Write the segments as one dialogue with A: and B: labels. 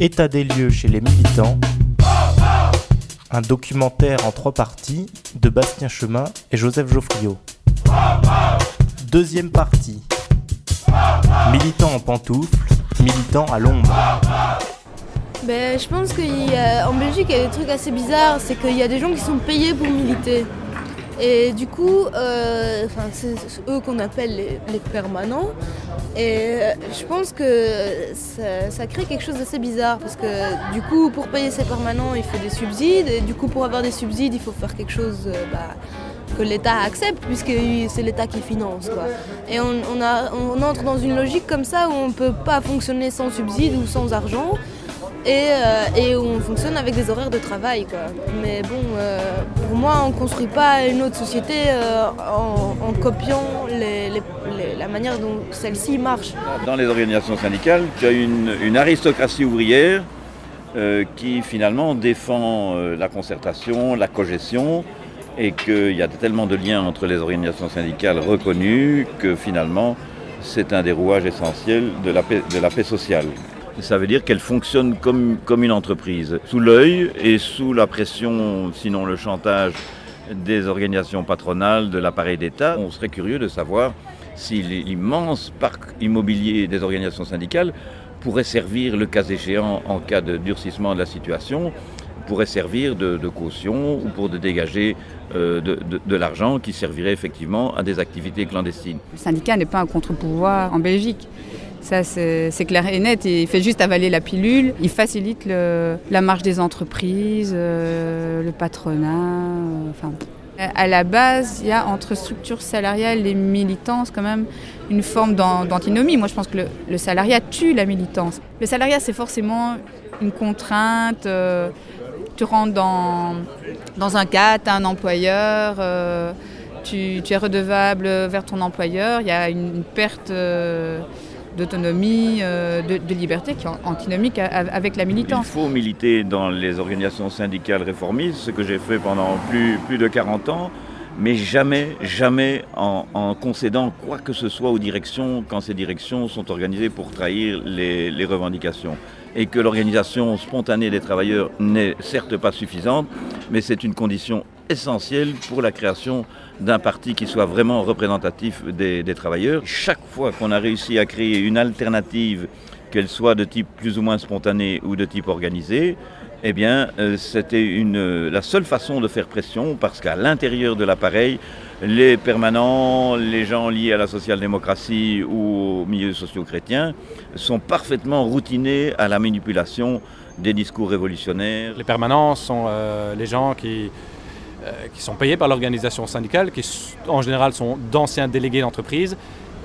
A: État des lieux chez les militants, un documentaire en trois parties de Bastien Chemin et Joseph Geoffriot. Deuxième partie, militant en pantoufles, militant à l'ombre.
B: Ben, je pense qu'en Belgique, il y a des trucs assez bizarres. C'est qu'il y a des gens qui sont payés pour militer. Et du coup, euh, c'est eux qu'on appelle les, permanents. Et euh, je pense que ça, crée quelque chose d'assez bizarre parce que du coup, pour payer ces permanents, il faut des subsides. Et du coup, pour avoir des subsides, il faut faire quelque chose euh, bah, que l'État accepte puisque c'est l'État qui finance. Et on, on, entre dans une logique comme ça où on ne peut pas fonctionner sans subsides ou sans argent. Euh, et, on fonctionne avec des horaires de travail. Quoi. Mais bon, euh, pour moi, on ne construit pas une autre société euh, en, copiant la manière dont celle-ci marche.
C: Dans les organisations syndicales, tu as une, une aristocratie ouvrière qui finalement défend la concertation, la cogestion, et qu'il y a tellement de liens entre les organisations syndicales reconnues que finalement c'est un des rouages essentiels de la paix sociale ça veut dire qu'elle fonctionne comme, comme une entreprise, sous l'œil et sous la pression, sinon le chantage des organisations patronales, de l'appareil d'État. On serait curieux de savoir si l'immense parc immobilier des organisations syndicales pourrait servir, le cas échéant, en cas de durcissement de la situation, pourrait servir de, caution ou pour dégager euh, de, de l'argent qui servirait effectivement à des activités clandestines.
D: Le syndicat n'est pas un contre-pouvoir en Belgique. Ça, c'est clair et net. Il fait juste avaler la pilule. Il facilite la marche des entreprises, euh, le patronat. Euh, enfin, à la base, il y a entre structure salariale et militance quand même une forme d'antinomie. Moi, je pense que le, salariat tue la militance. Le salariat, c'est forcément une contrainte. Euh, tu rentres dans, dans un cadre, tu as un employeur, tu, tu, es redevable vers ton employeur. Il y a une, perte d'autonomie, euh, de, liberté qui est antinomique avec la militance.
C: Il faut militer dans les organisations syndicales réformistes, ce que j'ai fait pendant plus, de 40 ans, mais jamais, jamais en, concédant quoi que ce soit aux directions quand ces directions sont organisées pour trahir les, les revendications. Et que l'organisation spontanée des travailleurs n'est certes pas suffisante, mais c'est une condition essentielle pour la création d'un parti qui soit vraiment représentatif des, travailleurs. Chaque fois qu'on a réussi à créer une alternative, qu'elle soit de type plus ou moins spontané ou de type organisé, eh bien, euh, c'était une, la seule façon de faire pression parce qu'à l'intérieur de l'appareil, les permanents, les gens liés à la social-démocratie ou au milieu socio-chrétien sont parfaitement routinés à la manipulation des discours révolutionnaires.
E: Les permanents sont euh, les gens qui qui sont payés par l'organisation syndicale, qui en général sont d'anciens délégués d'entreprise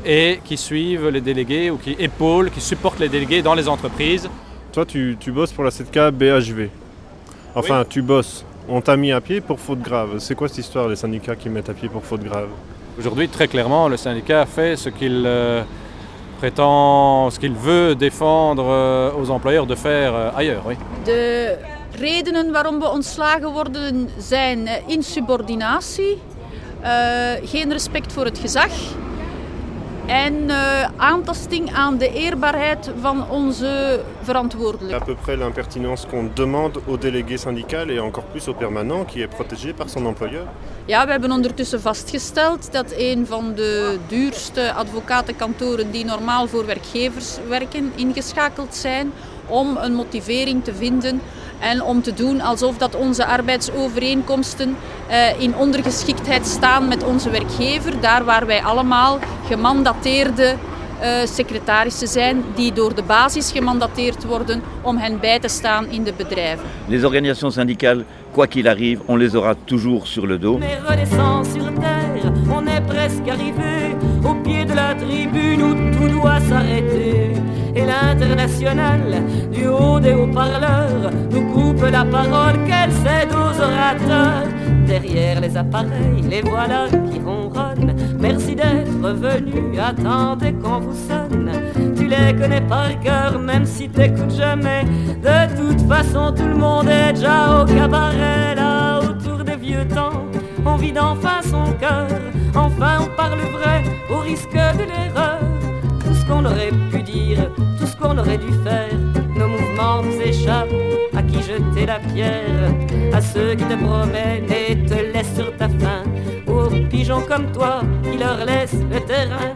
E: et qui suivent les délégués ou qui épaulent, qui supportent les délégués dans les entreprises.
F: Toi, tu, bosses pour la 7K BHV. Enfin, tu bosses. On t'a mis à pied pour faute grave. C'est quoi cette histoire, les syndicats qui mettent à pied pour faute grave?
E: Aujourd'hui, très clairement, le syndicat fait ce qu'il euh, prétend, ce qu'il veut défendre euh, aux employeurs de faire ailleurs. Oui.
G: De redenen waarom we ontslagen worden zijn eh, insubordinatie, uh, geen respect voor het gezag en uh, aantasting aan de eerbaarheid van onze verantwoordelijken.
F: À peu près l'impertinence qu'on demande aux délégués syndicaux et encore plus au permanent qui est protégé par son employeur.
G: Ja, we hebben ondertussen vastgesteld dat een van de duurste advocatenkantoren die normaal voor werkgevers werken ingeschakeld zijn om een motivering te vinden en om te doen alsof dat onze arbeidsovereenkomsten uh, in ondergeschiktheid staan met onze werkgever. Daar waar wij allemaal gemandateerde uh, secretarissen zijn die door de basis gemandateerd worden om hen bij te staan in de bedrijven.
C: Les organisations syndicales, quoi qu'il arrive, on les aura toujours sur le dos.
H: On est redescend sur terre, on est presque arrivé au pied de la tribune où tout doit s'arrêter. L'international du haut des haut-parleurs nous coupe la parole qu'elle cède aux orateurs. Derrière les appareils, les voilà qui ronronnent. Merci d'être venu, attendez qu'on vous sonne. Tu les connais par cœur, même si t'écoutes jamais. De toute façon, tout le monde est déjà au cabaret, là autour des vieux temps. On vide enfin son cœur, enfin on parle vrai au risque de l'erreur. Tout ce qu'on aurait pu dire, qu'on aurait dû faire, nos mouvements hommes échappent. À qui jeter la pierre, à ceux qui te promènent et te laissent sur ta faim, aux pigeons comme toi qui leur laissent le terrain.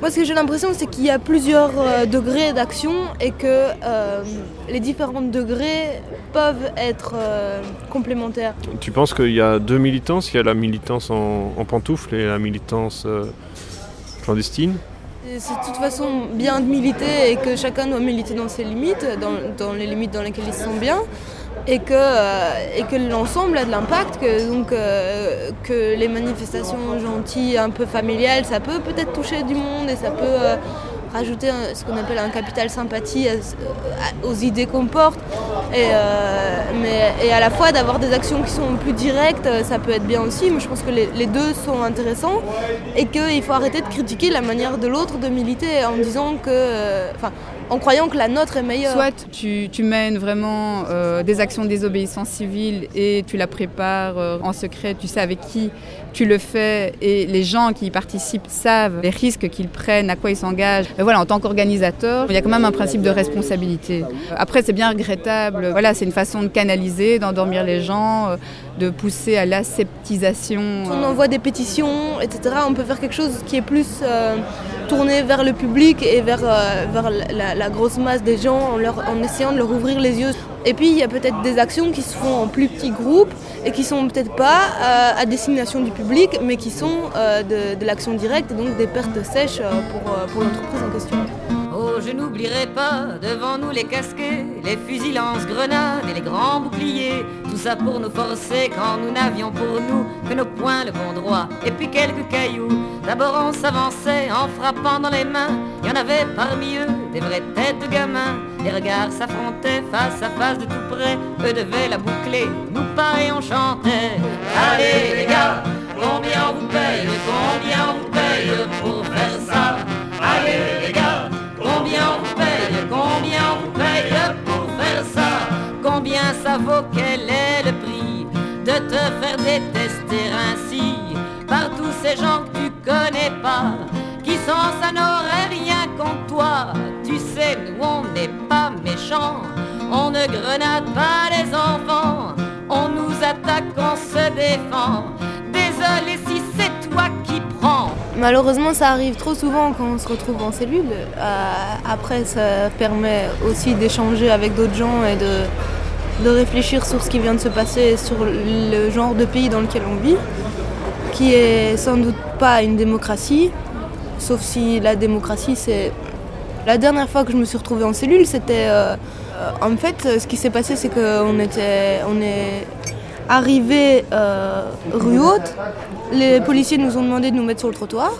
B: Moi, ce que j'ai l'impression, c'est qu'il y a plusieurs euh, degrés d'action et que euh, les différents degrés peuvent être euh, complémentaires.
F: Tu penses qu'il y a deux militances? Il y a la militance en, en pantoufles et la militance euh, clandestine
B: C'est de toute façon bien de militer et que chacun doit militer dans ses limites, dans, dans les limites dans lesquelles il se sent bien. Et que, euh, que l'ensemble a de l'impact, que, euh, que les manifestations gentilles, un peu familiales, ça peut peut-être toucher du monde et ça peut euh, rajouter ce qu'on appelle un capital sympathie à- à- aux idées qu'on porte. Et, euh, mais, à la fois d'avoir des actions qui sont plus directes, euh, ça peut être bien aussi, mais je pense que les, deux sont intéressants et qu'il faut arrêter de critiquer la manière de l'autre de militer en disant que. euh, en croyant que la nôtre est meilleure.
D: Soit tu, tu mènes vraiment euh, des actions de désobéissance civile et tu la prépares euh, en secret, tu sais avec qui tu le fais et les gens qui y participent savent les risques qu'ils prennent, à quoi ils s'engagent. Mais voilà, en tant qu'organisateur, il y a quand même un principe de responsabilité. Après, c'est bien regrettable. Voilà, c'est une façon de canaliser, d'endormir les gens, euh, de pousser à l'aseptisation.
B: On
D: euh,
B: envoie des pétitions, etc. On peut faire quelque chose qui est plus tourné vers le public et vers, euh, vers la, grosse masse des gens en, essayant de leur ouvrir les yeux. Et puis il y a peut-être des actions qui se font en plus petits groupes et qui sont peut-être pas euh, à destination du public, mais qui sont euh, de, l'action directe donc des pertes sèches pour, pour l'entreprise en question.
H: Je n'oublierai pas devant nous les casquets, les fusils lance-grenades et les grands boucliers. Tout ça pour nous forcer quand nous n'avions pour nous que nos poings le bon droit et puis quelques cailloux. D'abord on s'avançait en frappant dans les mains. Il y en avait parmi eux des vraies têtes de gamins. Les regards s'affrontaient face à face de tout près. Eux devaient la boucler, nous pas et on chantait. Allez les gars, combien on vous paye, combien on vous paye pour faire ça? Allez les gars, Combien ça vaut, quel est le prix de te faire détester ainsi par tous ces gens que tu connais pas, qui sans ça n'aurait rien contre toi. Tu sais, nous on n'est pas méchants, on ne grenade pas les enfants, on nous attaque, on se défend. Désolé si c'est toi qui prends.
B: Malheureusement, ça arrive trop souvent quand on se retrouve en cellule. Euh, après, ça permet aussi d'échanger avec d'autres gens et de, de réfléchir sur ce qui vient de se passer, sur le genre de pays dans lequel on vit, qui est sans doute pas une démocratie, sauf si la démocratie, c'est... La dernière fois que je me suis retrouvée en cellule, c'était... euh, en fait, ce qui s'est passé, c'est qu'on était... On est arrivé euh, rue Haute, les policiers nous ont demandé de nous mettre sur le trottoir.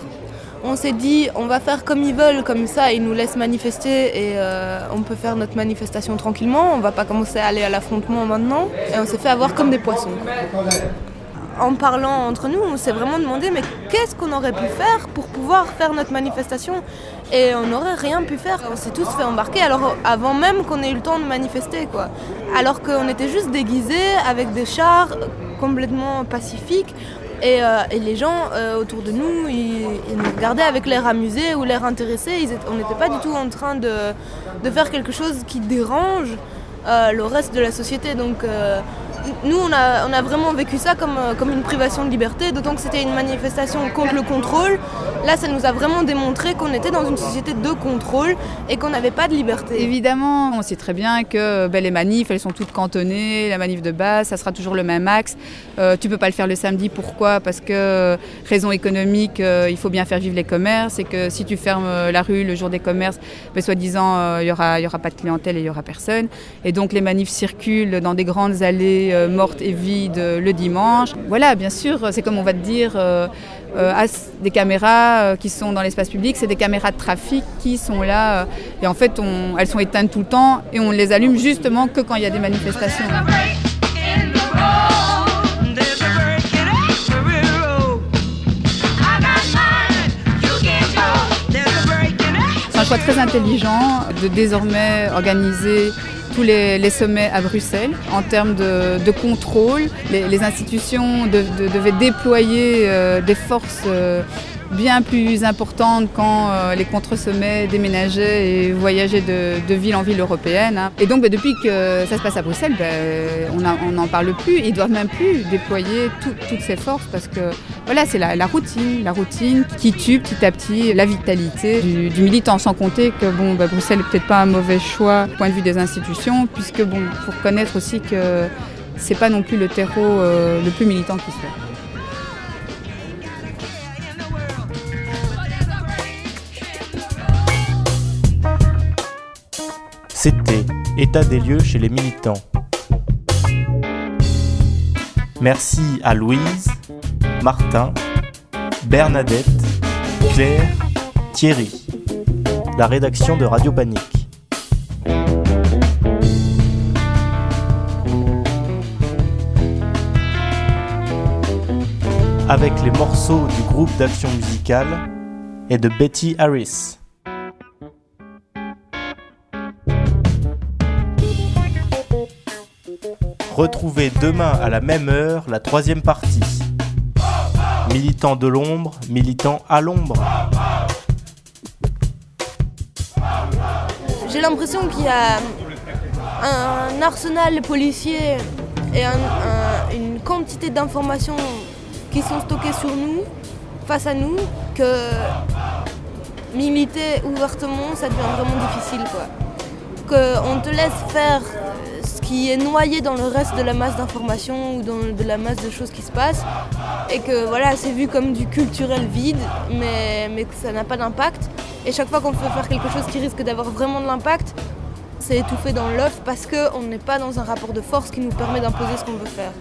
B: On s'est dit, on va faire comme ils veulent, comme ça, ils nous laissent manifester et euh, on peut faire notre manifestation tranquillement. On va pas commencer à aller à l'affrontement maintenant. Et on s'est fait avoir comme des poissons. En parlant entre nous, on s'est vraiment demandé, mais qu'est-ce qu'on aurait pu faire pour pouvoir faire notre manifestation? Et on n'aurait rien pu faire. On s'est tous fait embarquer, avant même qu'on ait eu le temps de manifester. Alors qu'on était juste déguisés avec des chars complètement pacifiques. Et, euh, et les gens euh, autour de nous, ils, nous regardaient avec l'air amusé ou l'air intéressé. On n'était pas du tout en train de, faire quelque chose qui dérange euh, le reste de la société. Donc nous, on a, vraiment vécu ça comme, euh, comme une privation de liberté, d'autant que c'était une manifestation contre le contrôle. Là, ça nous a vraiment démontré qu'on était dans une société de contrôle et qu'on n'avait pas de liberté.
D: Évidemment, on sait très bien que ben, les manifs, elles sont toutes cantonnées. La manif de base, ça sera toujours le même axe. Euh, tu peux pas le faire le samedi. Pourquoi? Parce que raison économique, euh, il faut bien faire vivre les commerces. Et que si tu fermes euh, la rue le jour des commerces, ben, soi-disant, il y aura, il y aura pas de clientèle et il y aura personne. Et donc les manifs circulent dans des grandes allées euh, mortes et vides euh, le dimanche. Voilà, bien sûr, c'est comme on va te dire. euh, euh, des caméras qui sont dans l'espace public, c'est des caméras de trafic qui sont là. et en fait, elles sont éteintes tout le temps et on les allume justement que quand il y a des manifestations. C'est un choix très intelligent de désormais organiser tous les, sommets à Bruxelles en termes de, contrôle. Les, institutions de- de- devaient déployer euh, des forces euh, bien plus importante quand euh, les contre-sommets déménageaient et voyageaient de, ville en ville européenne. Hein. Et donc bah, depuis que ça se passe à Bruxelles, bah, on n'en parle plus. Ils doivent même plus déployer toutes ces forces parce que voilà, c'est la, routine, la routine qui tue petit à petit la vitalité du, militant, sans compter que bon, bah, Bruxelles n'est peut-être pas un mauvais choix du point de vue des institutions, puisque bon, faut reconnaître aussi que c'est pas non plus le terreau euh, le plus militant qui soit.
A: C'était État des lieux chez les militants. Merci à Louise, Martin, Bernadette, Claire, Thierry. La rédaction de Radio Panique. Avec les morceaux du groupe d'action musicale et de Betty Harris. Retrouvez demain à la même heure la troisième partie. Militant de l'ombre, militant à l'ombre.
B: J'ai l'impression qu'il y a un arsenal policier et une quantité d'informations qui sont stockées sur nous, face à nous, que militer ouvertement, ça devient vraiment difficile. Qu'on te laisse faire qui est noyé dans le reste de la masse d'informations ou dans de la masse de choses qui se passent et que voilà c'est vu comme du culturel vide mais, mais que ça n'a pas d'impact et chaque fois qu'on veut faire quelque chose qui risque d'avoir vraiment de l'impact c'est étouffé dans l'œuf parce qu'on n'est pas dans un rapport de force qui nous permet d'imposer ce qu'on veut faire.